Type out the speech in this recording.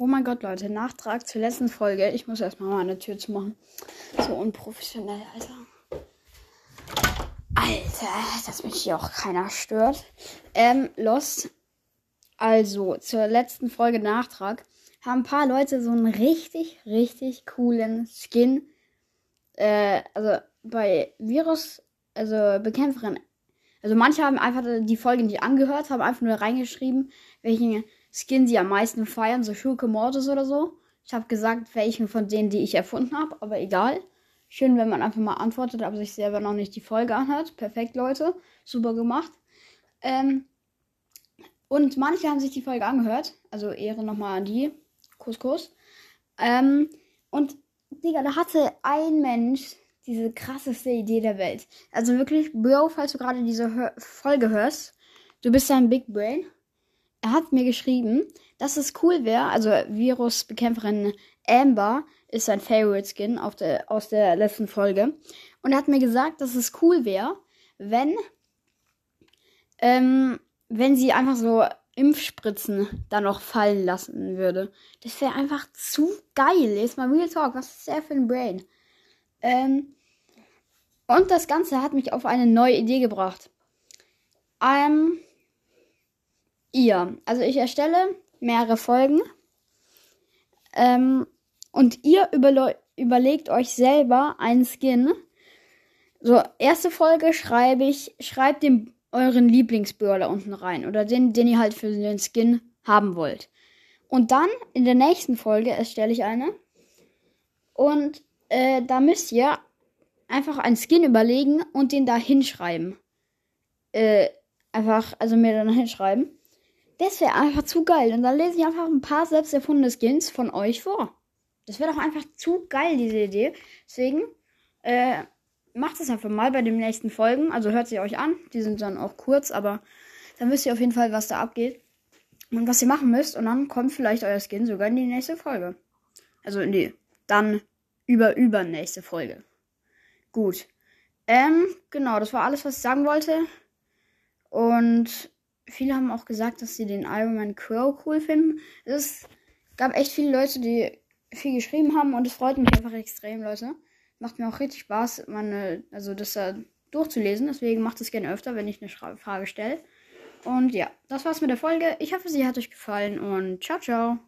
Oh mein Gott, Leute, Nachtrag zur letzten Folge. Ich muss erstmal meine Tür zu machen. So unprofessionell, Alter. Alter, dass mich hier auch keiner stört. Ähm, Lost. Also, zur letzten Folge Nachtrag haben ein paar Leute so einen richtig, richtig coolen Skin. Äh, also bei Virus, also Bekämpferin. Also manche haben einfach die Folge nicht angehört, haben einfach nur reingeschrieben, welchen Skin sie am meisten feiern, so Schurke Mortis oder so. Ich habe gesagt, welchen von denen, die ich erfunden habe, aber egal. Schön, wenn man einfach mal antwortet, aber sich selber noch nicht die Folge anhört. Perfekt, Leute. Super gemacht. Ähm, und manche haben sich die Folge angehört. Also Ehre nochmal an die. Kuss, Kuss. Ähm, und, Digga, da hatte ein Mensch diese krasseste Idee der Welt. Also wirklich, Bro, falls du gerade diese Hör Folge hörst, du bist ein Big Brain. Er hat mir geschrieben, dass es cool wäre, also Virusbekämpferin Amber ist sein Favorite Skin der, aus der letzten Folge. Und er hat mir gesagt, dass es cool wäre, wenn, ähm, wenn sie einfach so Impfspritzen da noch fallen lassen würde. Das wäre einfach zu geil. Jetzt mal Real Talk. Was ist der für ein Brain? Ähm, und das Ganze hat mich auf eine neue Idee gebracht. Ähm, ihr. Also ich erstelle mehrere Folgen. Ähm, und ihr überlegt euch selber einen Skin. So, erste Folge schreibe ich, schreibt den euren Lieblingsbrawler unten rein. Oder den, den ihr halt für den Skin haben wollt. Und dann in der nächsten Folge erstelle ich eine. Und äh, da müsst ihr einfach einen Skin überlegen und den da hinschreiben. Äh, einfach, also mir dann hinschreiben. Das wäre einfach zu geil. Und dann lese ich einfach ein paar selbst erfundene Skins von euch vor. Das wäre doch einfach zu geil, diese Idee. Deswegen, äh, macht es einfach mal bei den nächsten Folgen. Also hört sie euch an. Die sind dann auch kurz, aber dann wisst ihr auf jeden Fall, was da abgeht. Und was ihr machen müsst. Und dann kommt vielleicht euer Skin sogar in die nächste Folge. Also in die dann über übernächste Folge. Gut. Ähm, genau, das war alles, was ich sagen wollte. Und viele haben auch gesagt, dass sie den Iron Man Crow cool finden. Es gab echt viele Leute, die viel geschrieben haben und es freut mich einfach extrem, Leute. Macht mir auch richtig Spaß, meine, also das da durchzulesen. Deswegen macht es gerne öfter, wenn ich eine Frage stelle. Und ja, das war's mit der Folge. Ich hoffe, sie hat euch gefallen und ciao, ciao.